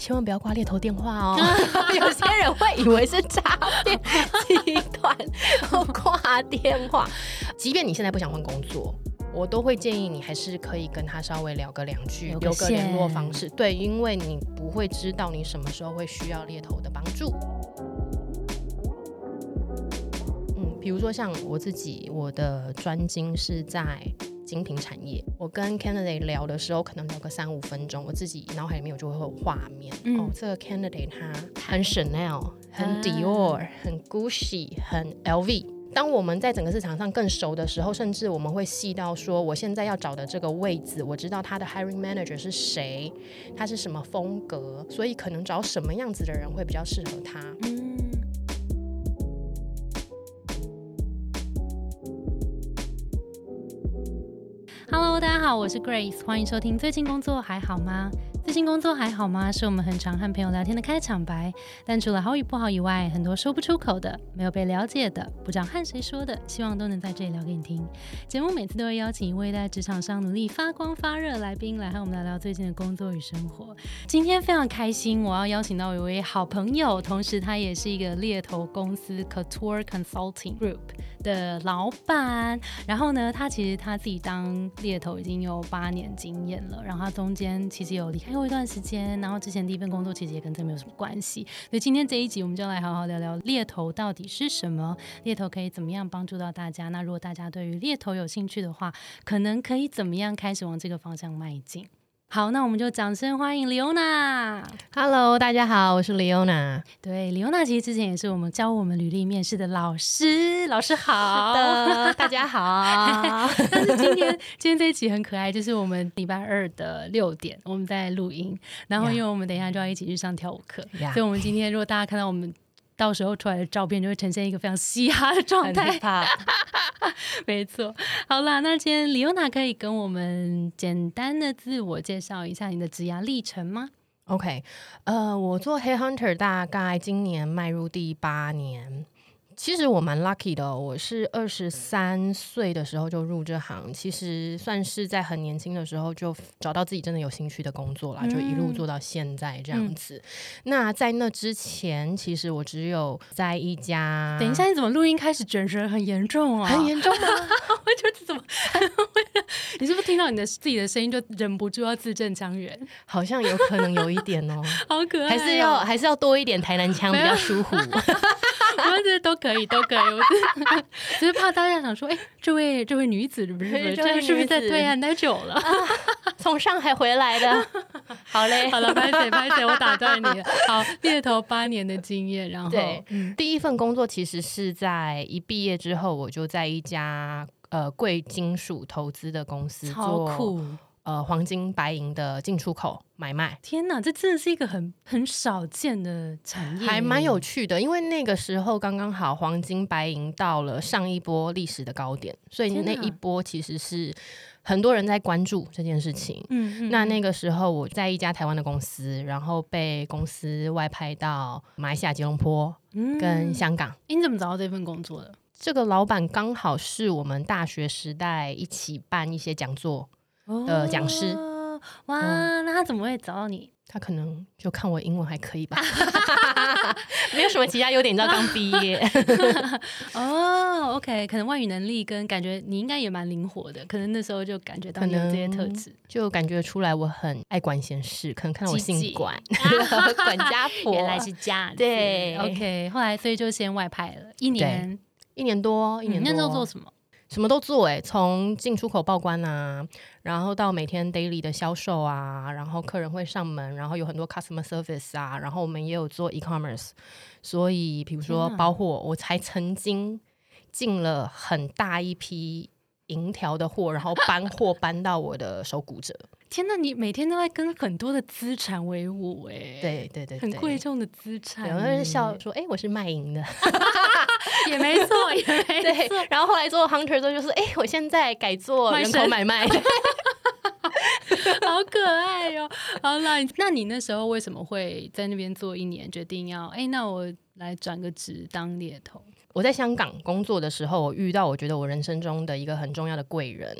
千万不要挂猎头电话哦，有些人会以为是诈骗集团，挂电话。即便你现在不想换工作，我都会建议你还是可以跟他稍微聊个两句，留个联络方式。对，因为你不会知道你什么时候会需要猎头的帮助。嗯，比如说像我自己，我的专精是在精品产业。我跟 candidate 聊的时候，可能聊个三五分钟，我自己脑海里面我就会有画面。嗯哦，这个 candidate 他很 Chanel，很啊 Dior，、很 Gucci，很 LV。当我们在整个市场上更熟的时候，甚至我们会细到说，我现在要找的这个位置，我知道他的 hiring manager 是谁，他是什么风格，所以可能找什么样子的人会比较适合他。嗯，Hello，大家好，我是 Grace，欢迎收听。最近工作还好吗？最近工作还好吗？是我们很常和朋友聊天的开场白。但除了好与不好以外，很多说不出口的、没有被了解的、不知道和谁说的，希望都能在这里聊给你听。节目每次都会邀请一位在职场上努力发光发热的来宾来和我们聊聊最近的工作与生活。今天非常开心，我要邀请到一位好朋友，同时他也是一个猎头公司 Couture Consulting Group 的老板。然后呢，他其实他自己当猎头已经有八年经验了，然后他中间其实有离开过一段时间，然后之前第一份工作其实也跟这没有什么关系。所以今天这一集我们就来好好聊聊猎头到底是什么，猎头可以怎么样帮助到大家。那如果大家对于猎头有兴趣的话，可能可以怎么样开始往这个方向迈进？好，那我们就掌声欢迎 Leona。Hello，大家好，我是 Leona。对，Leona 其实之前也是我们教我们履历面试的老师，老师好。的，大家好。但是今天今天这一集很可爱，就是我们礼拜二的六点我们在录音，然后因为我们等一下就要一起去上跳舞课所以我们今天如果大家看到我们到时候出来的照片，就会呈现一个非常嘻哈的状很态。怕。没错，好啦，那今天李欧娜可以跟我们简单的自我介绍一下你的职涯历程吗？OK，呃，我做 Headhunter 大概今年迈入第八年。其实我蛮 lucky 的哦、我是二十三岁的时候就入这行，其实算是在很年轻的时候就找到自己真的有兴趣的工作啦，就一路做到现在这样子。那在那之前，其实我只有在一家，等一下，你怎么录音开始卷舌很严重啊？很严重吗？我觉得怎么？你是不是听到你的自己的声音就忍不住要字正腔圆？好像有可能有一点哦、好可爱哦、还是要还是要多一点台南腔比较舒服。我们这都可以，都可以。我是只是怕大家想说，哎、这位这位女子是不是这位是不是在对岸待久了？从上海回来的，好嘞。好了，拍谁拍谁，我打断你了。好，猎头八年的经验，然后对嗯第一份工作其实是在一毕业之后，我就在一家呃贵金属投资的公司超做酷。呃黄金白银的进出口买卖。天哪，这真的是一个很很少见的产业，还蛮有趣的，因为那个时候刚刚好黄金白银到了上一波历史的高点，所以那一波其实是很多人在关注这件事情。嗯。嗯那那个时候我在一家台湾的公司，然后被公司外派到马来西亚吉隆坡嗯跟香港。诶你怎么找到这份工作的？这个老板刚好是我们大学时代一起办一些讲座，的讲师。哦哇，嗯。那他怎么会找到你？他可能就看我英文还可以吧，没有什么其他优点，你知道刚毕业，哦，OK，可能外语能力跟感觉你应该也蛮灵活的，可能那时候就感觉到你有这些特质。就感觉出来我很爱管闲事，可能看到我姓管，管家婆，原来是这样子，对，OK。后来所以就先外派了。一年，一年多，一年多，嗯那时候做什么？什么都做哎、从进出口报关啊，然后到每天 daily 的销售啊，然后客人会上门，然后有很多 customer service 啊，然后我们也有做 e-commerce，所以比如说包括，我才曾经进了很大一批银条的货，然后搬货搬到我的手骨折。天哪，你每天都在跟很多的资产为伍，哎，，对对对很对贵重的资产有人笑说：“哎、我是卖淫的。也没错，也没对错。，然后后来做 hunter 之后，就是哎、我现在改做人口买卖。好可爱哟、好啦，那你那时候为什么会在那边做一年，决定要哎、那我来转个职当猎头？我在香港工作的时候，我遇到我觉得我人生中的一个很重要的贵人。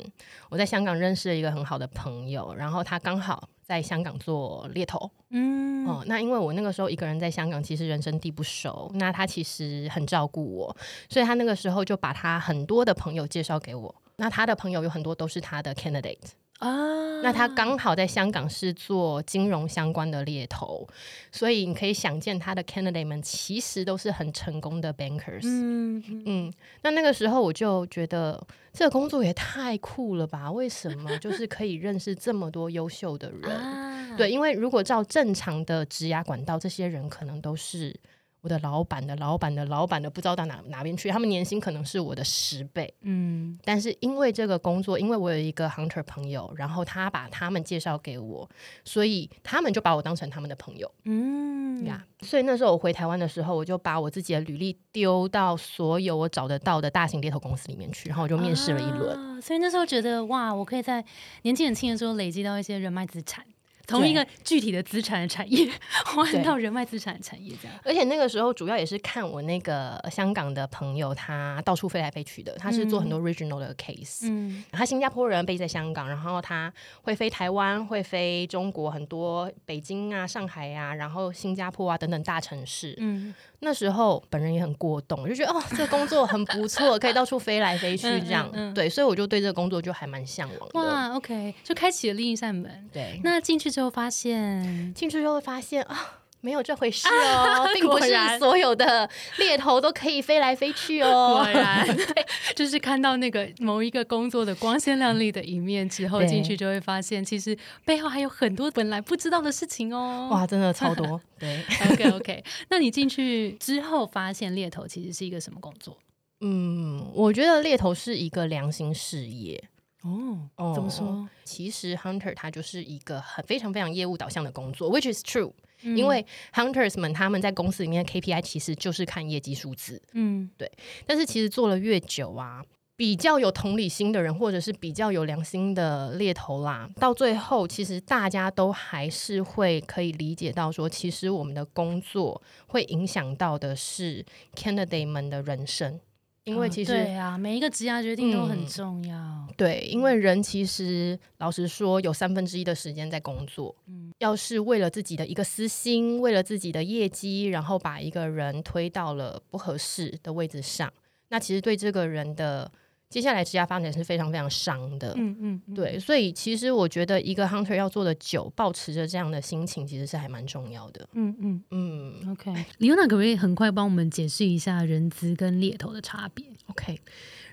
我在香港认识了一个很好的朋友，然后他刚好在香港做猎头，嗯嗯哦、那因为我那个时候一个人在香港，其实人生地不熟，那他其实很照顾我，所以他那个时候就把他很多的朋友介绍给我。那他的朋友有很多都是他的 candidate，啊，那他刚好在香港是做金融相关的猎头，所以你可以想见他的 candidate 们其实都是很成功的 bankers。嗯那那个时候我就觉得这个工作也太酷了吧？为什么 就是可以认识这么多优秀的人？啊，对，因为如果照正常的职涯管道，这些人可能都是我的老板的老板的老板的，不知道到哪哪边去，他们年薪可能是我的十倍。嗯但是因为这个工作，因为我有一个 hunter 朋友，然后他把他们介绍给我，所以他们就把我当成他们的朋友嗯呀。所以那时候我回台湾的时候，我就把我自己的履历丢到所有我找得到的大型猎头公司里面去，然后我就面试了一轮。啊所以那时候觉得哇，我可以在年纪很轻的时候累积到一些人脉资产。从一个具体的资产的产业 换到人脉资产的产业，这样。而且那个时候主要也是看我那个香港的朋友，他到处飞来飞去的，他是做很多 regional 的 case，、嗯他新加坡人背在香港，然后他会飞台湾，会飞中国很多北京啊、上海啊，然后新加坡啊等等大城市。嗯那时候本人也很过动，就觉得哦，这个工作很不错，可以到处飞来飞去这样。嗯嗯嗯对，所以我就对这个工作就还蛮向往的。哇，OK，就开启了另一扇门。对，那进去之后发现，进去就会发现啊。没有这回事 哦，并不是所有的猎头都可以飞来飞去哦。果然 就是看到那个某一个工作的光鲜亮丽的一面之后，进去就会发现，其实背后还有很多本来不知道的事情哦。哇，真的超多。对，，OK OK，那你进去之后发现猎头其实是一个什么工作？嗯，我觉得猎头是一个良心事业。哦，哦怎么说？其实 hunter 他就是一个很非常非常业务导向的工作，which is true、嗯因为 hunters 们他们在公司里面的 KPI 其实就是看业绩数字，嗯对但是其实做了越久啊。比较有同理心的人，或者是比较有良心的猎头啦，到最后其实大家都还是会可以理解到说，其实我们的工作会影响到的是 candidate 们的人生，因为哦其实、对啊，每一个职业决定都很嗯重要。对，因为人其实老实说，有三分之一的时间在工作。嗯要是为了自己的一个私心，为了自己的业绩，然后把一个人推到了不合适的位置上，那其实对这个人的接下来职业发展是非常非常伤的。嗯嗯，嗯对，所以其实我觉得一个 hunter 要做的久，保持着这样的心情，其实是还蛮重要的。嗯嗯嗯，OK。李优娜可不可以很快帮我们解释一下人资跟猎头的差别？，OK，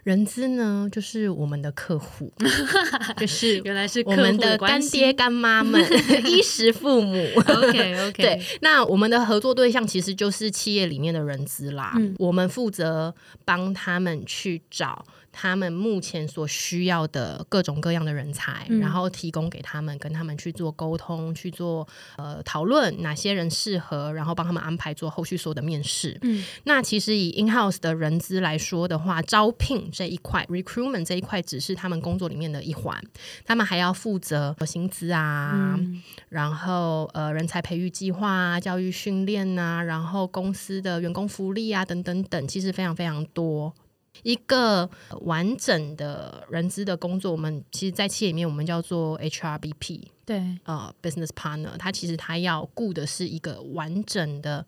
人资呢就是我们的客户，就是原来是我们的干爹干妈们、衣食父母。OK OK，对，那我们的合作对象其实就是企业里面的人资啦。嗯我们负责帮他们去找他们目前所需要的各种各样的人才，嗯然后提供给他们，跟他们去做沟通，去做呃讨论哪些人适合，然后帮他们安排做后续所有的面试。嗯那其实以 in house 的人资来说的话，招聘这一块 recruitment 这一块只是他们工作里面的一环，他们还要负责薪资啊，嗯然后呃人才培育计划啊、教育训练啊，然后公司的员工福利啊等等等，其实非常非常多。一个完整的人资的工作，我们其实，在企业里面我们叫做 HRBP，对，呃，business partner，他其实他要顾的是一个完整的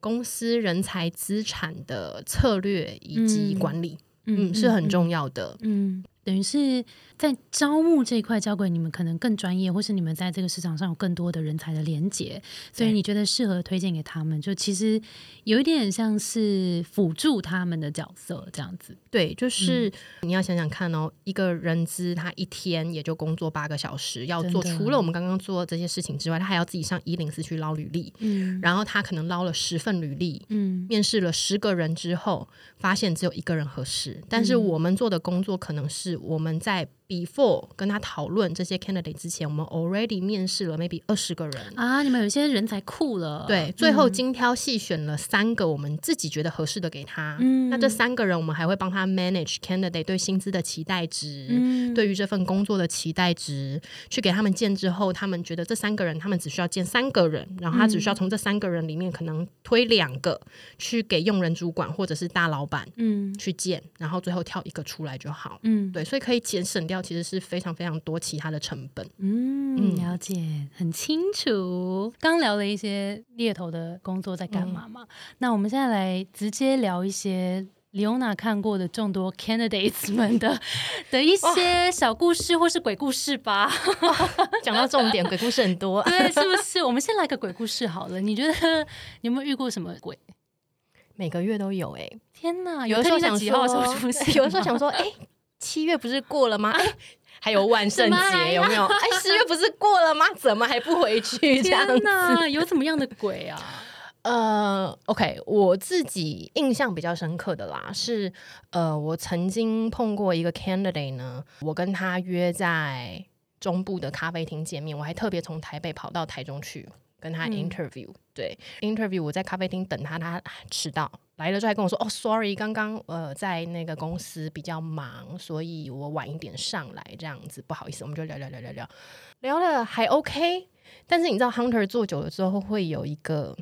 公司人才资产的策略以及嗯。管理，嗯，是很重要的。嗯，等于是在招募这一块交给你们，可能更专业，或是你们在这个市场上有更多的人才的连接，所以你觉得适合推荐给他们，就其实有一点像是辅助他们的角色这样子。对，就是、嗯你要想想看哦，一个人资他一天也就工作八个小时，要做除了我们刚刚做这些事情之外，他还要自己上一零四去捞履历，嗯。然后他可能捞了十份履历，嗯。面试了十个人之后，发现只有一个人合适。但是我们做的工作可能是我们在 before 跟他讨论这些 candidate 之前，我们 already 面试了 maybe 二十个人。啊，你们有一些人才库了，对，最后精挑细选了三个我们自己觉得合适的给他。嗯那这三个人，我们还会帮他 manage candidate 对薪资的期待值，嗯对于这份工作的期待值，去给他们见之后，他们觉得这三个人，他们只需要见三个人，然后他只需要从这三个人里面可能推两个去给用人主管或者是大老板嗯去见，然后最后挑一个出来就好。嗯对，所以可以节省掉料其实是非常非常多其他的成本。嗯，了解，很清楚。刚聊了一些猎头的工作在干嘛嘛？那我们现在来直接聊一些。李欧娜看过的众多 candidates 们的 的一些小故事或是鬼故事吧。讲到重点，鬼故事很多，对，是不 是？我们先来个鬼故事好了。你觉得你有没有遇过什么鬼？每个月都有哎！天哪，有的时候想说，有的时候想说，哎，七月不是过了吗？哎，还有万圣节有没有？哎，十月不是过了吗？怎么还不回去？这样子，有怎么样的鬼啊？呃，OK，我自己印象比较深刻的啦，是呃，我曾经碰过一个 candidate 呢，我跟他约在中部的咖啡厅见面，我还特别从台北跑到台中去跟他 interview。对，interview 我在咖啡厅等他，他迟到来了之后还跟我说：“哦，sorry，刚刚呃在那个公司比较忙，所以我晚一点上来，这样子不好意思。”我们就聊聊聊聊聊聊了还 OK，但是你知道 hunter 做久了之后会有一个。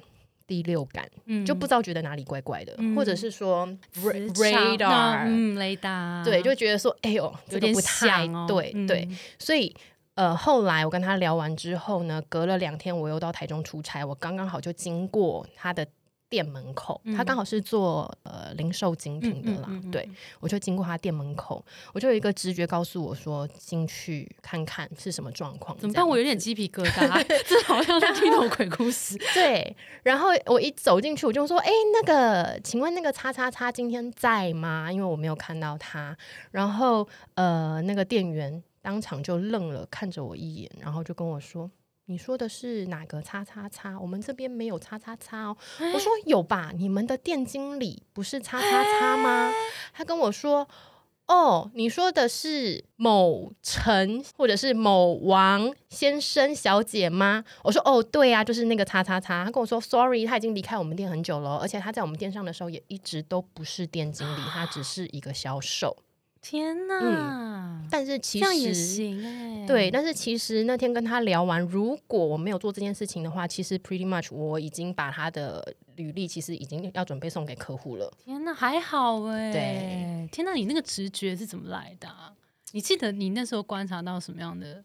第六感，就不知道觉得哪里怪怪的，或者是说 radar，嗯，雷达，对，就觉得说，哎呦，有点不太对对，所以呃，后来我跟他聊完之后呢，隔了两天我又到台中出差，我刚刚好就经过他的。店门口，他刚好是做呃零售精品的啦，对我就经过他店门口，我就有一个直觉告诉我说进去看看是什么状况。怎么办？我有点鸡皮疙瘩，这好像在听懂鬼故事。对，然后我一走进去，我就说：“哎，那个，请问那个叉叉叉今天在吗？因为我没有看到他。”然后呃，那个店员当场就愣了，看着我一眼，然后就跟我说。你说的是哪个叉叉叉？我们这边没有叉叉叉哦。我说有吧，你们的店经理不是叉叉叉吗？他跟我说，哦，你说的是某陈或者是某王先生小姐吗？我说哦，对啊，就是那个叉叉叉。他跟我说，sorry，他已经离开我们店很久了，而且他在我们店上的时候也一直都不是店经理，他只是一个销售。天呐！但是其实，对，但是其实那天跟他聊完，如果我没有做这件事情的话，其实 pretty much 我已经把他的履历其实已经要准备送给客户了。天呐，还好哎！对，天呐，你那个直觉是怎么来的？你记得你那时候观察到什么样的？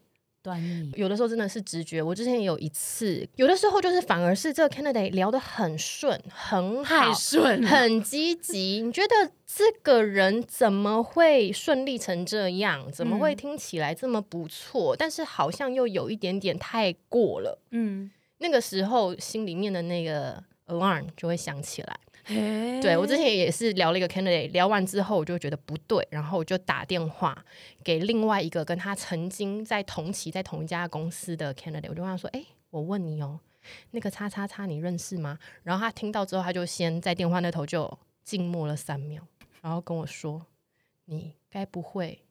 有的时候真的是直觉。我之前也有一次，有的时候就是反而是这个 candidate 聊得很顺，很好，顺，很积极。你觉得这个人怎么会顺利成这样？怎么会听起来这么不错？但是好像又有一点点太过了。嗯，那个时候心里面的那个 alarm 就会响起来。对我之前也是聊了一个 candidate，聊完之后我就觉得不对，然后我就打电话给另外一个跟他曾经在同期在同一家公司的 candidate，我就问他说：“哎，我问你哦，那个叉叉叉你认识吗？”然后他听到之后，他就先在电话那头就静默了三秒，然后跟我说：“你该不会？”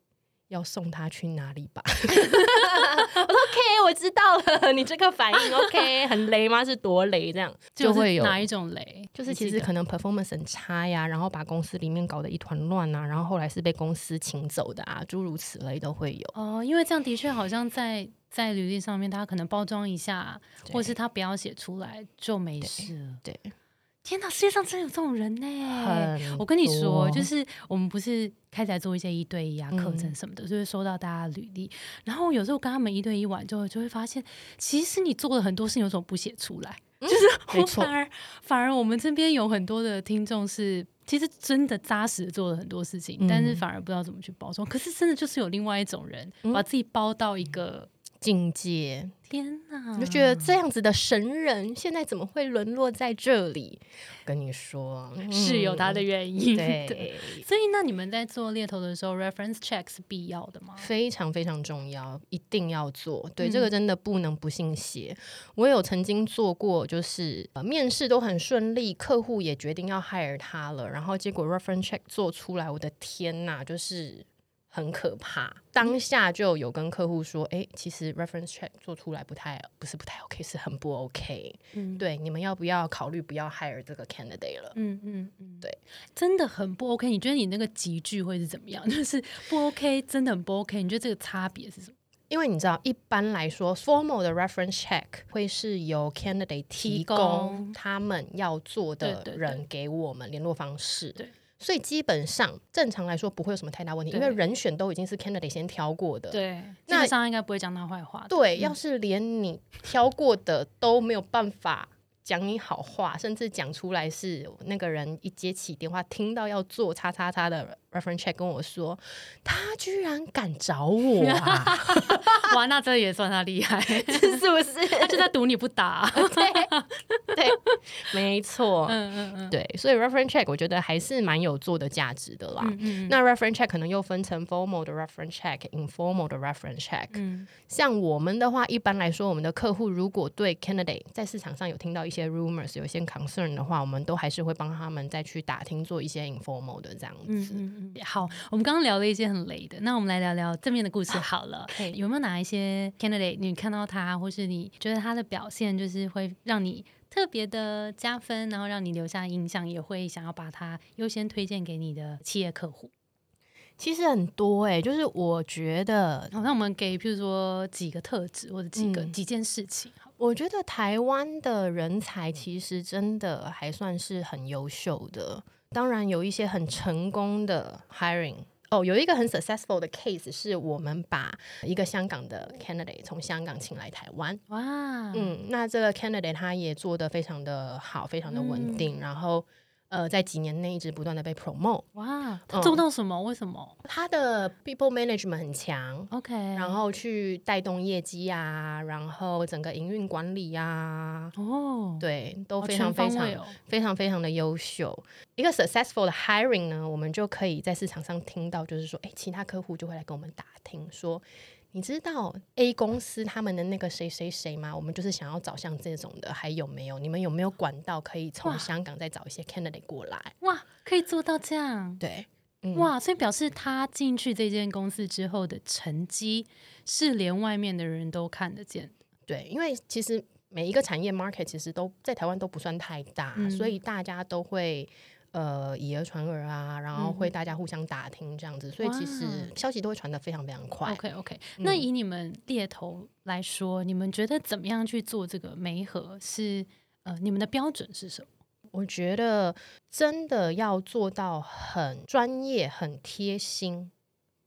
要送他去哪里吧？我说 OK，我知道了。你这个反应 OK，很雷吗？是多雷？这样就会有哪一种雷？就是其实可能 performance 很差呀，然后把公司里面搞得一团乱啊，然后后来是被公司请走的啊，诸如此类都会有。哦，因为这样的确好像在在履历上面，他可能包装一下，或是他不要写出来就没事。对。天哪，世界上真有这种人呢！我跟你说，就是我们不是开始做一些一对一啊课程什么的，就会收到大家履历。然后有时候跟他们一对一玩之后，就会发现，其实你做了很多事情，有什么不写出来？就是反而反而我们这边有很多的听众是，其实真的扎实的做了很多事情，但是反而不知道怎么去包装。可是真的就是有另外一种人，把自己包到一个境界。天哪！就觉得这样子的神人，现在怎么会沦落在这里？跟你说，是有他的原因。对，所以那你们在做猎头的时候，reference check 是必要的吗？非常非常重要，一定要做。对，这个真的不能不信邪。我有曾经做过，就是呃面试都很顺利，客户也决定要 hire 他了，然后结果 reference check 做出来，我的天呐，就是。很可怕，当下就有跟客户说，哎，其实 reference check 做出来不太，不是不太 OK，是很不 OK。嗯，对，你们要不要考虑不要 hire 这个 candidate 了？嗯嗯嗯，对，真的很不 OK。你觉得你那个集聚会是怎么样？就是不 OK，真的很不 OK。你觉得这个差别是什么？因为你知道，一般来说，formal 的 reference check 会是由 candidate 提供他们要做的人给我们联络方式。对。所以基本上正常来说不会有什么太大问题，因为人选都已经是 candidate 先挑过的。对，基那本上应该不会讲他坏话。对，嗯要是连你挑过的都没有办法讲你好话，甚至讲出来是那个人一接起电话，听到要做叉叉叉的 reference check 跟我说，他居然敢找我啊，哇，那这也算他厉害，是不是？他就在赌你不打。对对，没错。嗯嗯嗯对，所以 reference check 我觉得还是蛮有做的价值的啦。嗯嗯那 reference check 可能又分成 formal 的 reference check、informal 的 reference check。嗯像我们的话，一般来说，我们的客户如果对 candidate 在市场上有听到一些 rumors、有一些 concern 的话，我们都还是会帮他们再去打听，做一些 informal 的这样嗯子。嗯嗯，好，我们刚刚聊了一些很雷的，那我们来聊聊正面的故事好了。嘿有没有哪一些 candidate 你看到他，或是你觉得他的表现就是会让你特别的加分，然后让你留下印象，也会想要把他优先推荐给你的企业客户？其实很多哎、就是我觉得，好，那我们给譬如说几个特质或者几个、嗯几件事情。我觉得台湾的人才其实真的还算是很优秀的。当然有一些很成功的 hiring。哦，有一个很 successful 的 case 是我们把一个香港的 candidate 从香港请来台湾。哇，嗯，那这个 candidate 他也做得非常的好，非常的稳定，然后呃，在几年内一直不断的被 promote。哇，他做到什么？为什么他的 people management 很强，？OK，然后去带动业绩啊，然后整个营运管理啊，哦，对，都非常非常非常非常的优秀。一个 successful 的 hiring 呢，我们就可以在市场上听到，就是说，哎，其他客户就会来跟我们打听说。你知道 A 公司他们的那个谁谁谁吗？我们就是想要找像这种的，还有没有？你们有没有管道可以从香港再找一些 candidate 过来？哇，可以做到这样。对，嗯，哇，所以表示他进去这间公司之后的成绩是连外面的人都看得见。对，因为其实每一个产业 market 其实都在台湾都不算太大，嗯所以大家都会呃以讹传讹啊，然后会嗯大家互相打听这样子，所以其实消息都会传的非常非常快。OK OK，、那嗯以你们猎头来说，你们觉得怎么样去做这个媒合是呃你们的标准是什么？我觉得真的要做到很专业、很贴心、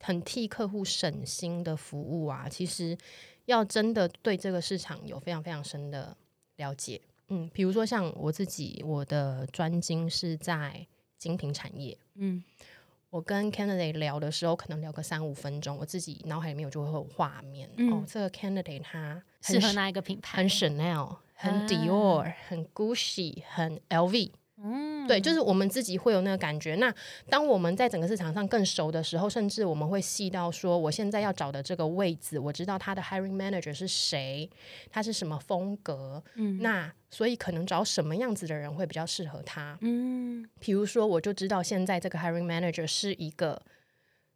很替客户省心的服务啊，其实要真的对这个市场有非常非常深的了解。嗯，比如说像我自己，我的专精是在精品产业。嗯，我跟 candidate 聊的时候，可能聊个三五分钟，我自己脑海里面我就会有画面。嗯哦，这个 candidate 他适很合哪一个品牌？很 Chanel，很啊 Dior，、很 Gucci，很 LV。嗯，对，就是我们自己会有那个感觉。那当我们在整个市场上更熟的时候，甚至我们会细到说，我现在要找的这个位置，我知道他的 hiring manager 是谁，他是什么风格，嗯那所以可能找什么样子的人会比较适合他。嗯比如说，我就知道现在这个 hiring manager 是一个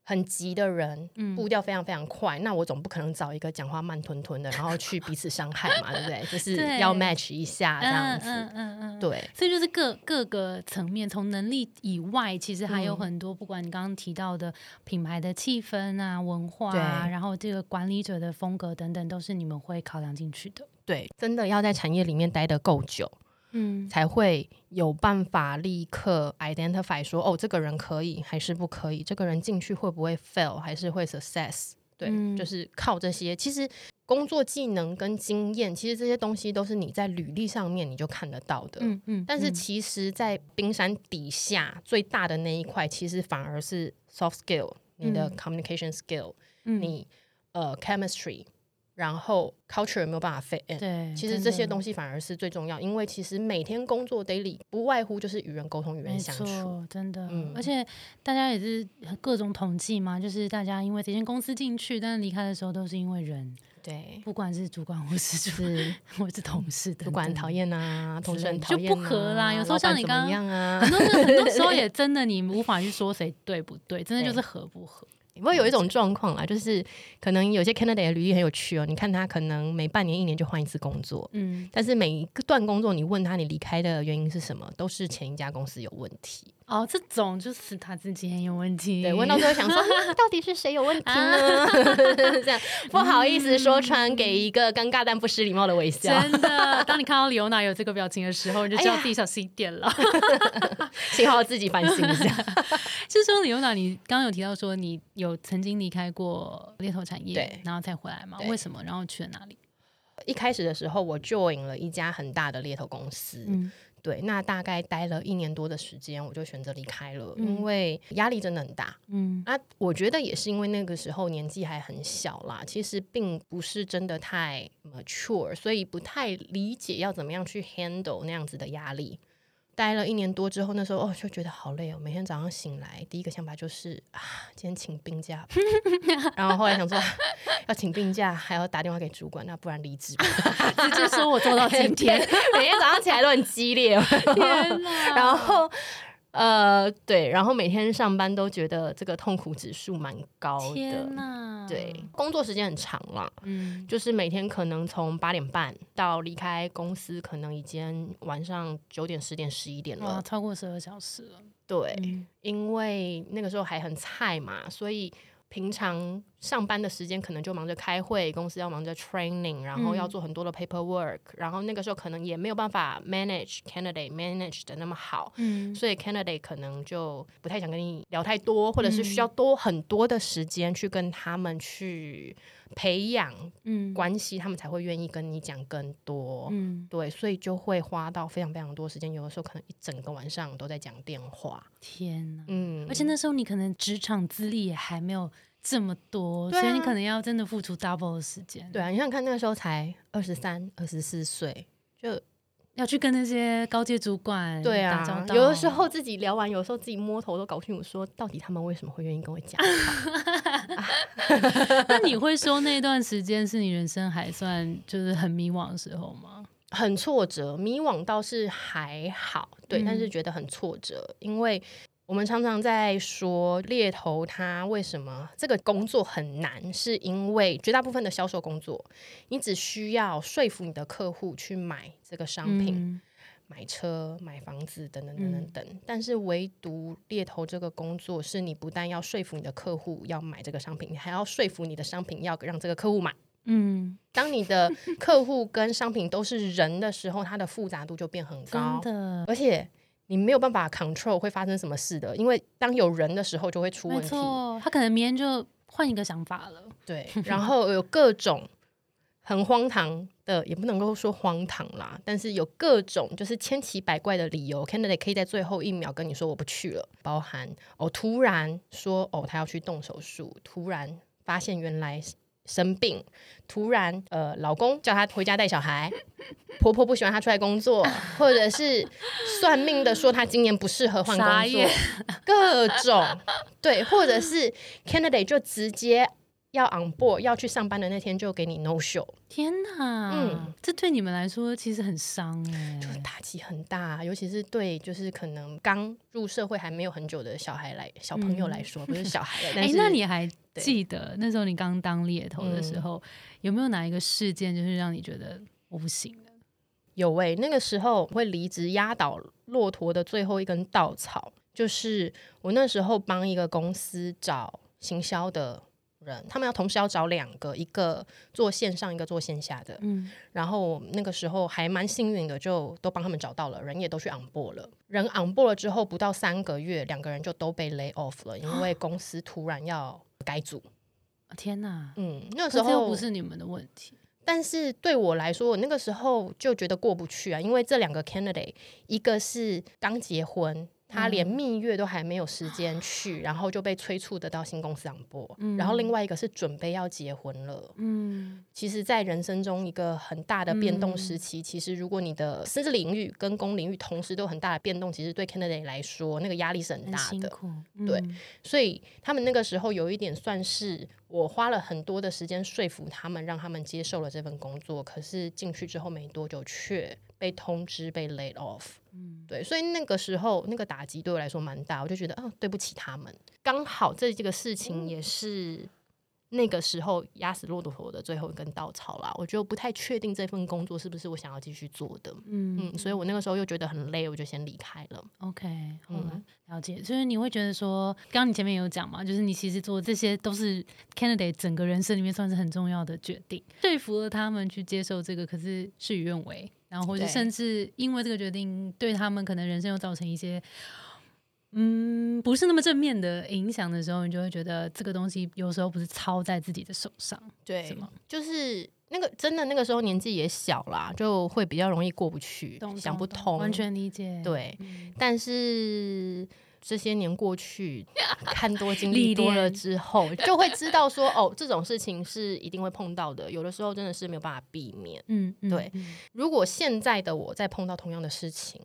很急的人，嗯步调非常非常快，那我总不可能找一个讲话慢吞吞的，然后去彼此伤害嘛，对不对？就 是要 match 一下这样子。嗯嗯嗯，对，所以就是各各个层面，从能力以外，其实还有嗯很多，不管你刚刚提到的品牌的气氛啊、文化啊，然后这个管理者的风格等等，都是你们会考量进去的。对，真的要在产业里面待得够久，嗯才会有办法立刻 identify 说，哦，这个人可以还是不可以？这个人进去会不会 fail 还是会 success？对，嗯就是靠这些。其实工作技能跟经验，其实这些东西都是你在履历上面你就看得到的。嗯嗯，但是嗯其实，在冰山底下最大的那一块，其实反而是 soft skill，你的嗯 communication skill，、嗯你呃 chemistry，然后 culture 有没有办法 fit in？对，其实这些东西西反而是最重要，因为其实每天工作 daily 不外乎就是与人沟通、与人相处。真的，嗯而且大家也是各种统计嘛，就是大家因为这间公司进去，但是离开的时候都是因为人，对，不管是主管或是主是 或是同事等等，主管讨厌啊，同事很讨厌、啊，就不合啦有时候像你刚刚很，多很多时候也 真的你无法去说谁对不对，真的就是合不合。不过有一种状况啦，就是可能有些 candidate 的履历很有趣哦，你看他可能每半年、一年就换一次工作，嗯，但是每一个段工作，你问他你离开的原因是什么，都是前一家公司有问题。哦，这种就是他自己很有问题。对，问到最后想说，到底是谁有问题呢？这样不好意思说穿，给一个尴尬但不失礼貌的微笑。真的，当你看到李欧娜有这个表情的时候，你就知道自己小心一点了。幸好自己反省一下。是说李欧娜，你刚刚有提到说你有曾经离开过猎头产业，对，然后再回来吗？为什么？然后去了哪里？一开始的时候，我 join 了一家很大的猎头公司。嗯。对，那大概待了一年多的时间，我就选择离开了，因为压力真的很大。嗯，啊，我觉得也是因为那个时候年纪还很小啦，其实并不是真的太 mature，所以不太理解要怎么样去 handle 那样子的压力。待了一年多之后，那时候哦就觉得好累哦，每天早上醒来第一个想法就是啊，今天请病假。然后后来想说 要请病假，还要打电话给主管，那不然离职。直接说我做到今天，每天早上起来都很激烈。天然后。呃，对，然后每天上班都觉得这个痛苦指数蛮高的。对，工作时间很长了，嗯，就是每天可能从八点半到离开公司，可能已经晚上九点、十点、十一点了，超过十二小时了。对，因为那个时候还很菜嘛，所以。平常上班的时间可能就忙着开会，公司要忙着 training，然后要做很多的 paperwork，然后那个时候可能也没有办法 manage candidate manage 的那么好，嗯，所以 candidate 可能就不太想跟你聊太多，或者是需要多很多的时间去跟他们去培养嗯。关系，他们才会愿意跟你讲更多，嗯，对，所以就会花到非常非常多时间，有的时候可能一整个晚上都在讲电话。天呐，嗯，而且那时候你可能职场资历也还没有。这么多，所以你可能要真的付出 double 的时间。对啊，你想看那个时候才二十三、二十四岁，就要去跟那些高阶主管对啊，有的时候自己聊完，有时候自己摸头都搞不清楚，说到底他们为什么会愿意跟我讲。那你会说那段时间是你人生还算就是很迷惘的时候吗？很挫折，迷惘倒是还好，对，但是觉得很挫折，因为。我们常常在说猎头，他为什么这个工作很难？是因为绝大部分的销售工作，你只需要说服你的客户去买这个商品，买车、买房子等等等等等。但是唯独猎头这个工作，是你不但要说服你的客户要买这个商品，你还要说服你的商品要让这个客户买。嗯，当你的客户跟商品都是人的时候，它的复杂度就变很高，而且。你没有办法 control 会发生什么事的，因为当有人的时候就会出问题。他可能明天就换一个想法了。对，然后有各种很荒唐的，也不能够说荒唐啦，但是有各种就是千奇百怪的理由，candidate 可以在最后一秒跟你说我不去了，包含哦突然说哦他要去动手术，突然发现原来。生病，突然，呃，老公叫她回家带小孩，婆婆不喜欢她出来工作，或者是算命的说她今年不适合换工作，各种，对，或者是 candidate 就直接。要 on board 要去上班的那天就给你 no show，天哪，嗯，这对你们来说其实很伤哎，就打击很大，尤其是对就是可能刚入社会还没有很久的小孩来小朋友来说，不是小孩了。哎，那你还记得那时候你刚当猎头的时候，有没有哪一个事件就是让你觉得我不行了？有哎，那个时候会离职压倒骆驼的最后一根稻草，就是我那时候帮一个公司找行销的。人，他们要同时要找两个，一个做线上，一个做线下的。嗯，然后那个时候还蛮幸运的，就都帮他们找到了，人也都去 on board 了。人 on board 了之后，不到三个月，两个人就都被 lay off 了，因为公司突然要改组。天哪！嗯，那个时候不是你们的问题，但是对我来说，我那个时候就觉得过不去啊，因为这两个 candidate，一个是刚结婚。他连蜜月都还没有时间去，然后就被催促的到新公司上播。然后另外一个是准备要结婚了。嗯，其实，在人生中一个很大的变动时期，其实如果你的私自领域跟公领域同时都有很大的变动，其实对 candidate 来说，那个压力是很大的。对，所以他们那个时候有一点算是我花了很多的时间说服他们，让他们接受了这份工作。可是进去之后没多久，却被通知被 laid off。嗯，对，所以那个时候那个打击对我来说蛮大，我就觉得啊，对不起他们。刚好这这个事情也是那个时候压死骆驼的最后一根稻草啦。我就不太确定这份工作是不是我想要继续做的。嗯嗯，所以我那个时候又觉得很累，我就先离开了。OK，嗯嗯，了解。所以你会觉得说，刚刚你前面有讲嘛，就是你其实做这些都是 candidate 整个人生里面算是很重要的决定，说服了他们去接受这个，可是事与愿违，然后或者甚至因为这个决定对他们可能人生又造成一些。嗯，不是那么正面的影响的时候，你就会觉得这个东西有时候不是操在自己的手上，对是吗？就是那个真的那个时候年纪也小啦，就会比较容易过不去懂，想不通。完全理解。对，嗯但是这些年过去，看多经历历多了之后，就会知道说，哦，这种事情是一定会碰到的。有的时候真的是没有办法避免。嗯，嗯对嗯如果现在的我再碰到同样的事情，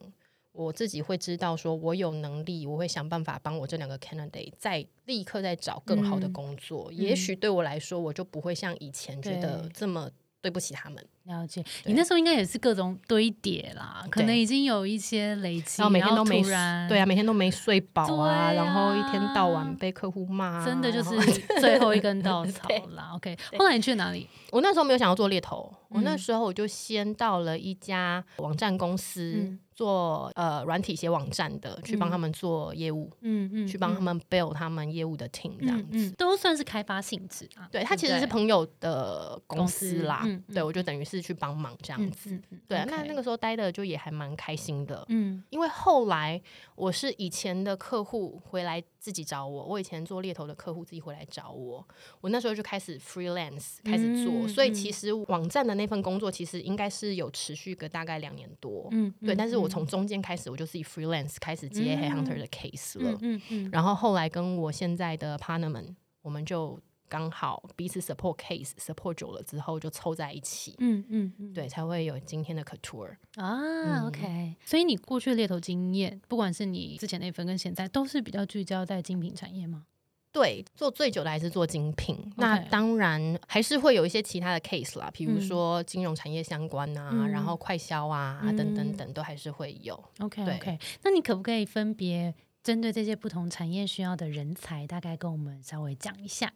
我自己会知道，说我有能力，我会想办法帮我这两个 candidate 再立刻再找更好的嗯工作。也许对我来说，我就不会像以前觉得这么对不起他们。了解，你那时候应该也是各种堆叠啦，可能已经有一些累积，然后每天都没对啊，每天都没睡饱啊，对然后一天到晚啊被客户骂、啊，真的就是 最后一根稻草对啦。OK，后来你去哪里？我那时候没有想要做猎头，我那嗯。时候我就先到了一家网站公司、嗯。做呃软体写网站的，去帮嗯。他们做业务，嗯嗯，去帮他们 build 他们业务的 team 这样子。嗯嗯，都算是开发性质啊。对，他其实是朋友的公公司啦，对我就等于是去帮忙这样子。嗯嗯嗯，对啊，那那个时候待的就也还蛮开心的，嗯。因为后来我是以前的客户回来自己找我，我以前做猎头的客户自己回来找我，我那时候就开始 freelance 开始做，嗯所以其实网站的那份工作其实应该是有持续个大概两年多，嗯，对，但是我嗯从中间开始我就自己 freelance 开始接嗯 headhunter 的 case 了，嗯嗯嗯，然后后来跟我现在的 partner 们，我们就刚好彼此 support case support 久了之后就凑在一起。嗯嗯嗯，对，才会有今天的 couture。啊嗯，OK，所以你过去的猎头经验，不管是你之前那份跟现在，都是比较聚焦在精品产业吗？对，做最久的还是做精品。那当然还是会有一些其他的 case 啦，比如嗯说金融产业相关啊，嗯然后快销啊、嗯等等等，都还是会有。OK OK，那你可不可以分别针对这些不同产业需要的人才，大概跟我们稍微讲一下，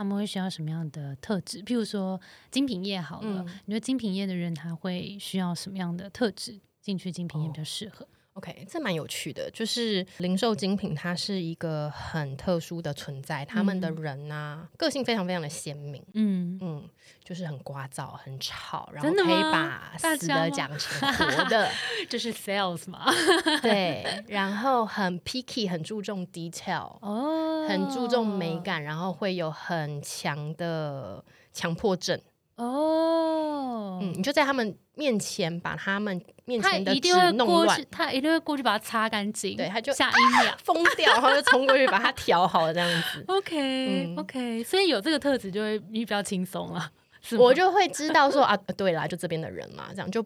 他们会需要什么样的特质？譬如说精品业好了，嗯你觉得精品业的人他会需要什么样的特质进去精品业比较适合？OK，这蛮有趣的，就是零售精品它是一个很特殊的存在，他们的嗯人啊，个性非常非常的鲜明。嗯，嗯，就是很聒噪、很吵，然后可以把死的讲成 活的，就是 sales 嘛？对，然后很 picky，很注重 detail，哦，很注重美感，然后会有很强的强迫症。哦。嗯，你就在他们面前把他们面前的纸一定会弄乱过去，，他一定会过去把它擦干净。对他就下一秒。疯掉，然后就冲过去把它调好，这样子。OK、嗯 OK，所以有这个特质就会你比较轻松了，是吗我就会知道说啊，对啦，就这边的人嘛，这样就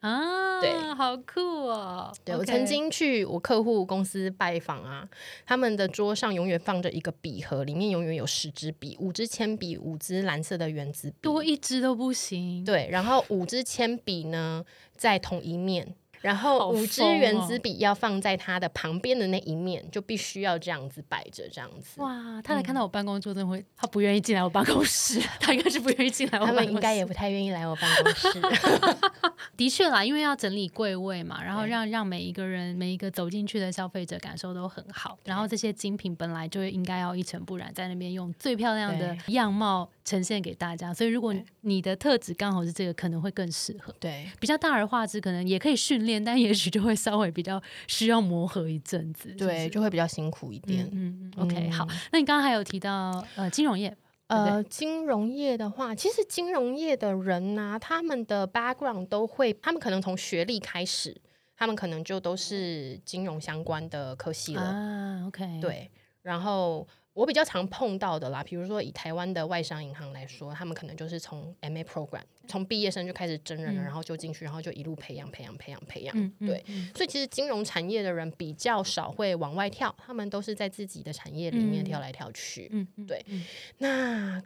啊，对好酷哦！对我曾经去我客户公司拜访啊，他们的桌上永远放着一个笔盒，里面永远有十支笔，五支铅笔，五支蓝色的圆珠笔，多一支都不行。对，然后五支铅笔呢在同一面。然后五支疯圆哦珠笔要放在它的旁边的那一面，就必须要这样子摆着，这样子。哇，他来看到我办公桌，真的会，他不愿意进来我办公室，他应该是不愿意进来我他办公室。他们应该也不太愿意来我办公室。的确啦，因为要整理柜位嘛，然后让让每一个人每一个走进去的消费者感受都很好，然后这些精品本来就应该要一尘不染，在那边用最漂亮的样貌呈现给大家，所以如果你的特质刚好是这个，可能会更适合。对，比较大而化之，可能也可以训练，但也许就会稍微比较需要磨合一阵子。对，就会比较辛苦一点。嗯嗯嗯，OK，、嗯好。那你刚刚还有提到呃金融业，呃，金融业的话，其实金融业的人呐、他们的 background 都会，他们可能从学历开始，他们可能就都是金融相关的科系了。啊，OK，，对，然后我比较常碰到的啦，比如说以台湾的外商银行来说，他们可能就是从 MA program 从毕业生就开始真人了，嗯然后就进去，然后就一路培养、培养、培养、培养。对，嗯所以其实金融产业的人比较少会往外跳，他们都是在自己的产业里面嗯跳来跳去。对嗯那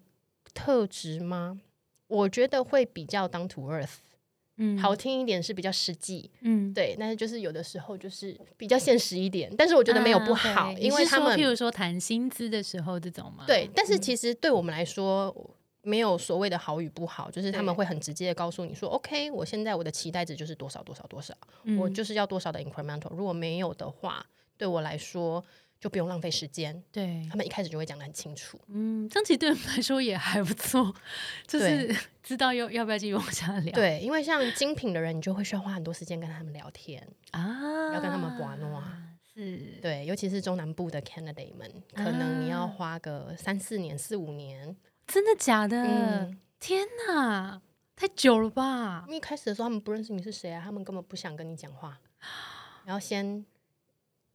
特质吗？我觉得会比较 to earth，嗯好听一点是比较实际，嗯，对，但是就是有的时候就是比较现实一点，但是我觉得没有不好，因为他们譬如说谈薪资的时候这种嘛？对，但是其实对我们来说。没有所谓的好与不好，就是他们会很直接的告诉你说，OK，我现在我的期待值就是多少多少多少，嗯我就是要多少的 incremental。如果没有的话，对我来说就不用浪费时间。对他，们一开始就会讲的很清楚。嗯，这样其实对我们来说也还不错，就是 知道要要不要继续往下聊。对，因为像精品的人，你就会需要花很多时间跟他们聊天。啊，要跟他们玩弄啊是，对，尤其是中南部的 candidate 们，可能你要花个三四年、四五年。真的假的？嗯，天哪，太久了吧因？为一开始的时候他们不认识你是谁啊，他们根本不想跟你讲话，然后先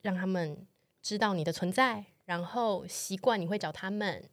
让他们知道你的存在，然后习惯你会找他们。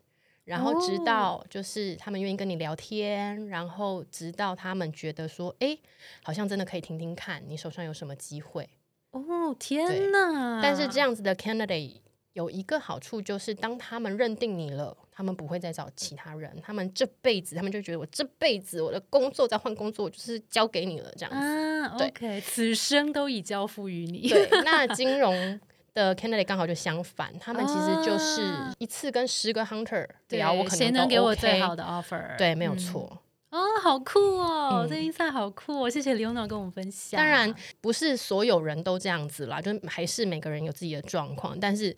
然后直哦到就是他们愿意跟你聊天，然后直到他们觉得说，哎，好像真的可以听听看你手上有什么机会。哦，天哪！但是这样子的 candidate 有一个好处，就是当他们认定你了，他们不会再找其他人，他们这辈子他们就觉得我这辈子我的工作在换工作，我就是交给你了这样子。啊对，OK，此生都已交付于你。对，那金融的 candidate 刚好就相反，他们其实就是啊一次跟十个 hunter 对聊，我可能都谁能给我最好的 offer？对，没有嗯错。哦，好酷哦！嗯这 insight 好酷哦！谢谢刘总跟我们分享。当然不是所有人都这样子啦，就是还是每个人有自己的状况，但是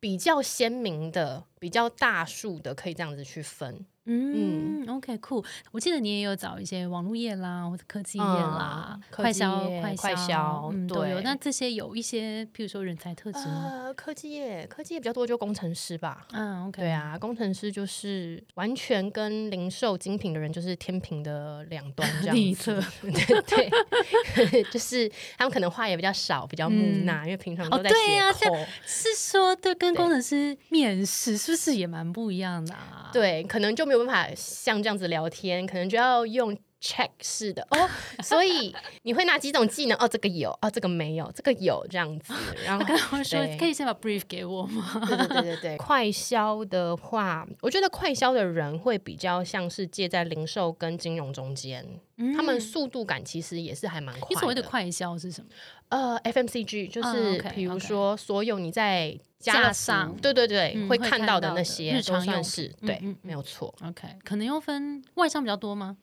比较鲜明的、比较大数的，可以这样子去分。嗯 o k 酷。我记得你也有找一些网络业啦，或者科技业啦，快销、业快快销嗯，都有。对那这些有一些，譬如说人才特质吗？呃，科技业，科技业比较多，就工程师吧。嗯，OK，对，啊，工程师就是完全跟零售精品的人就是天平的两端这样子侧对 对，就是他们可能话也比较少，比较木嗯讷，因为平常哦都在写对啊。是说对，跟工程师面试是不是也蛮不一样的啊？对，可能就没有办法像这样子聊天，可能就要用 check 式的哦。所以你会拿几种技能？哦，这个有，哦，这个没有，这个有这样子。然后跟他们说可以先把 brief 给我吗？对对对对对，快销的话，我觉得快销的人会比较像是介在零售跟金融中间，他们嗯速度感其实也是还蛮快你所谓的快销是什么？呃，FMCG 就啊是比如说所有你在架家上对对对，嗯会会看到的的那些日常用品嗯嗯嗯，没有错。OK，可能又分外商比较多吗？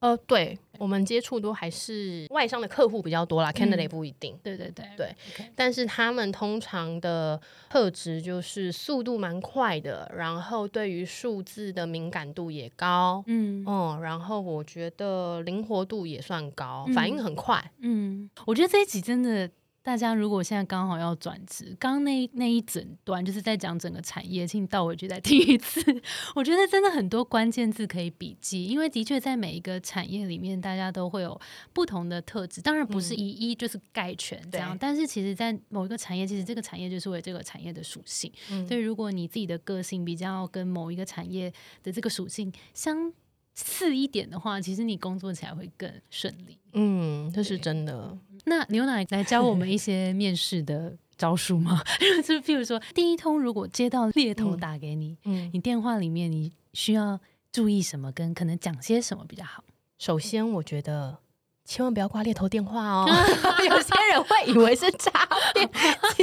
呃，对我们接触都还是外商的客户比较多啦，candidate 不一定。对对对对但是他们通常的特质就是速度蛮快的，然后对于数字的敏感度也高，嗯嗯，然后我觉得灵活度也算高，嗯反应很快。嗯，我觉得这一集真的。大家如果现在刚好要转职，刚刚那那一整段就是在讲整个产业，请你倒回去再听一次。我觉得真的很多关键字可以笔记，因为的确在每一个产业里面，大家都会有不同的特质。当然不是一一就是概全这样，对但是其实，在某一个产业，其实这个产业就是为这个产业的属性。嗯所以，如果你自己的个性比较跟某一个产业的这个属性相似一点的话，其实你工作起来会更顺利。嗯，这是真的。那牛奶来教我们一些面试的招数吗？就是譬如说，第一通如果接到猎头嗯打给你，嗯，你电话里面你需要注意什么，跟可能讲些什么比较好？首先我觉得。千万不要挂猎头电话哦，有些人会以为是诈骗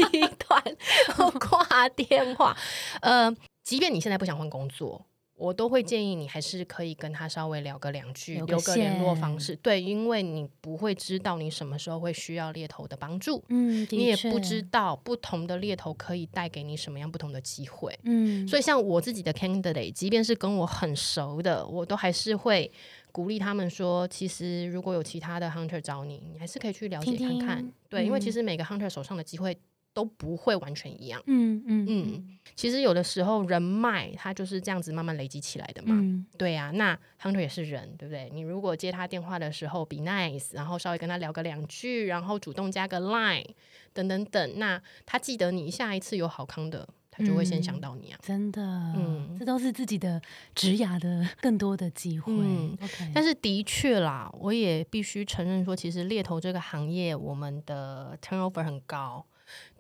集团，然后挂电话。呃，即便你现在不想换工作，我都会建议你还是可以跟他稍微聊个两句，留个联络方式。对，因为你不会知道你什么时候会需要猎头的帮助，嗯，你也不知，道不同的猎头可以带给你什么样不同的机会。嗯，所以像我自己的 candidate，即便是跟我很熟的，我都还是会鼓励他们说，其实如果有其他的 hunter 找你，你还是可以去了解听听看看。对，因为嗯其实每个 hunter 手上的机会都不会完全一样。嗯嗯嗯，其实有的时候人脉它就是这样子慢慢累积起来的嘛。嗯对呀、那 hunter 也是人，对不对？你如果接他电话的时候 be nice，然后稍微跟他聊个两句，然后主动加个 line 等等等，那他记得你下一次有好康的，他就会先想嗯到你啊。真的，嗯这都是自己的职涯的更多的机会。嗯 OK，但是的确啦，我也必须承认说，其实猎头这个行业，我们的 turnover 很高。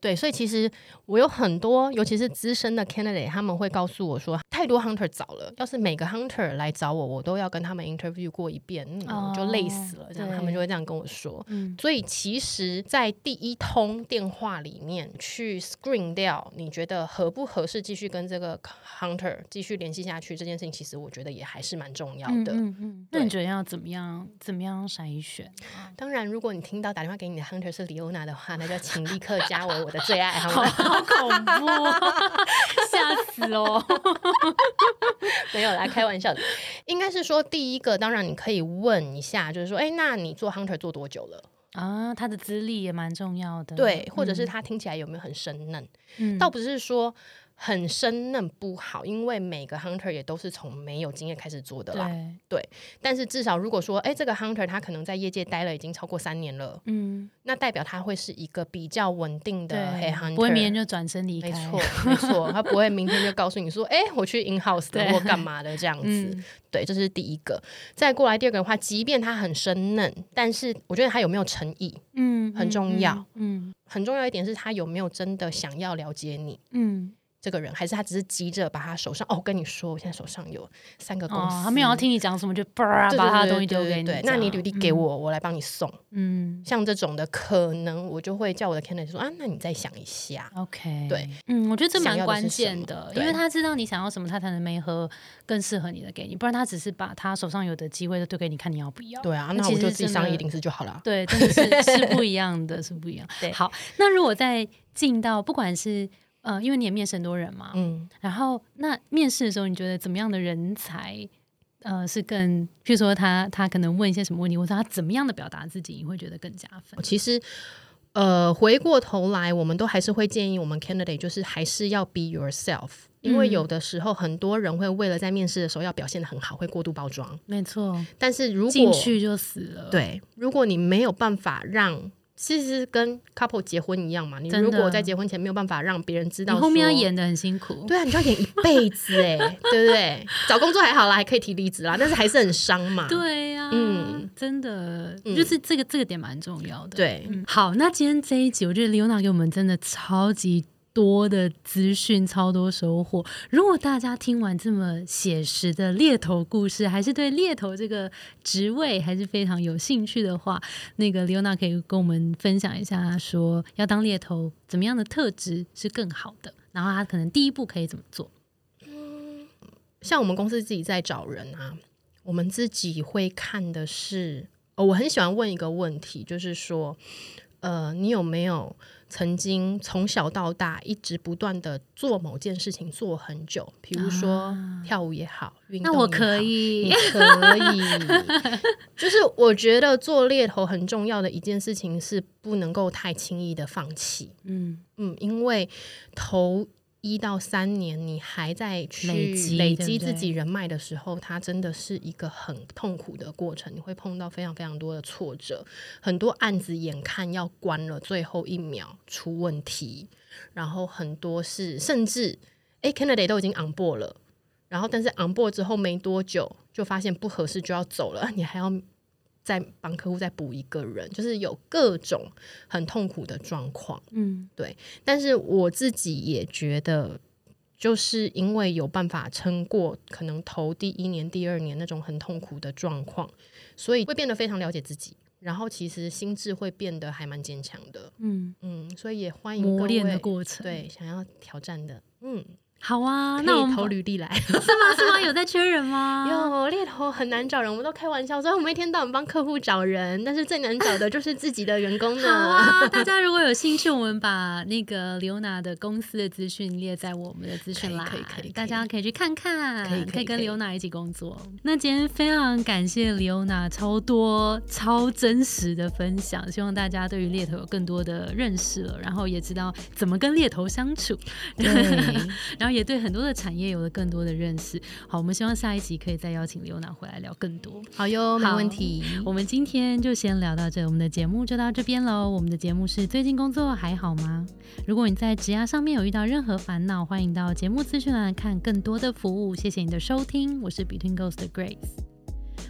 对，所以其实我有很多，尤其是资深的 candidate，他们会告诉我说，太多 hunter 找了，要是每个 hunter 来找我，我都要跟他们 interview 过一遍，嗯，我就累死了。这样，他们就会这样跟我说。嗯，所以其实，在第一通电话里面去 screen 掉，你觉得合不合适继续跟这个 hunter 继续联系下去这件事情，其实我觉得也还是蛮重要的。嗯嗯，那你觉得要怎么样？怎么样筛选？当然，如果你听到打电话给你的 hunter 是李欧娜的话，那就请立刻加我我的最爱，好吗？好恐怖，吓死哦！没有啦，开玩笑的。应该是说，第一个，当然你可以问一下，就是说，哎，那你做 hunter 做多久了？啊，他的资历也蛮重要的。对，或者是他听起来有没有很生嫩？嗯，倒不是说。很生嫩不好，因为每个 hunter 也都是从没有经验开始做的啦。对，但是至少如果说，哎，这个 hunter 他可能在业界待了已经超过三年了，嗯，那代表他会是一个比较稳定的黑 hunter，不会明天就转身离开。没错，没错，他不会明天就告诉你说，哎，我去 in house 或干嘛的这样子。对，这是第一个。再过来第二个的话，即便他很生嫩，但是我觉得他有没有诚意，嗯，很重要。嗯，很重要一点是他有没有真的想要了解你，嗯。这个人还是他只是急着把他手上哦，跟你说，我现在手上有三个公司，他没有要听你讲什么，就叭把他的东西丢给你。那你履历给我，我来帮你送。嗯，像这种的，可能我就会叫我的 candidate 说啊，那你再想一下。OK，对，嗯，我觉得这蛮关键的，因为他知道你想要什么，他才能没和更适合你的给你，不然他只是把他手上有的机会都丢给你看，你要不要？对啊，那我就自己商业定式就好了。对，真的是 是不一样的，是不一样。对，好，那如果在进到不管是。呃，因为你也面试很多人嘛，嗯，然后那面试的时候，你觉得怎么样的人才，呃，是更，譬如说他他可能问一些什么问题，或者他怎么样的表达自己，你会觉得更加分？其实，呃，回过头来，我们都还是会建议我们 candidate 就是还是要 be yourself，因为有的时候很多人会为了在面试的时候要表现的很好，会过度包装，没错。但是如果进去就死了，对，如果你没有办法让。其实跟 couple 结婚一样嘛，你如果在结婚前没有办法让别人知道，你后面要演的很辛苦，对啊，你就要演一辈子哎，对不对？找工作还好啦，还可以提离职啦，但是还是很伤嘛。对呀，嗯，真的，就是这个这个点蛮重要的。对，好，那今天这一集，我觉得 Leona 给我们真的超级。多的资讯，超多收获。如果大家听完这么写实的猎头故事，还是对猎头这个职位还是非常有兴趣的话，那个刘娜可以跟我们分享一下，说要当猎头怎么样的特质是更好的，然后他可能第一步可以怎么做？嗯，像我们公司自己在找人啊，我们自己会看的是，哦，我很喜欢问一个问题，就是说，呃，你有没有？曾经从小到大一直不断的做某件事情做很久，比如说跳舞也好，运动那我可以，可以。就是我觉得做猎头很重要的一件事情是不能够太轻易的放弃。嗯嗯，因为头。一到三年，你还在去累积自己人脉的时候，它真的是一个很痛苦的过程。你会碰到非常非常多的挫折，很多案子眼看要关了，最后一秒出问题，然后很多是甚至哎，candidate 都已经 on board 了，然后但是 on board 之后没多久就发现不合适就要走了，你还要。再帮客户再补一个人，就是有各种很痛苦的状况，嗯，对。但是我自己也觉得，就是因为有办法撑过可能头第一年、第二年那种很痛苦的状况，所以会变得非常了解自己，然后其实心智会变得还蛮坚强的，嗯嗯。所以也欢迎磨练的过程，对，想要挑战的，嗯。好啊，那我们投履历来 是吗？是吗？有在缺人吗？有猎头很难找人，我们都开玩笑说我们一天到晚帮客户找人，但是最难找的就是自己的员工呢。好啊，大家如果有兴趣，我们把那个刘娜的公司的资讯列在我们的资讯栏，可以可以，大家可以去看看，可以可以跟刘娜一起工作。那今天非常感谢刘娜超多超真实的分享，希望大家对于猎头有更多的认识了，然后也知道怎么跟猎头相处，然后也对很多的产。业有了更多的认识。好，我们希望下一集可以再邀请刘娜回来聊更多。好哟，没问题。我们今天就先聊到这，我们的节目就到这边喽。我们的节目是最近工作还好吗？如果你在职涯上面有遇到任何烦恼，欢迎到节目资讯栏看更多的服务。谢谢你的收听，我是 Between Ghost 的 Grace。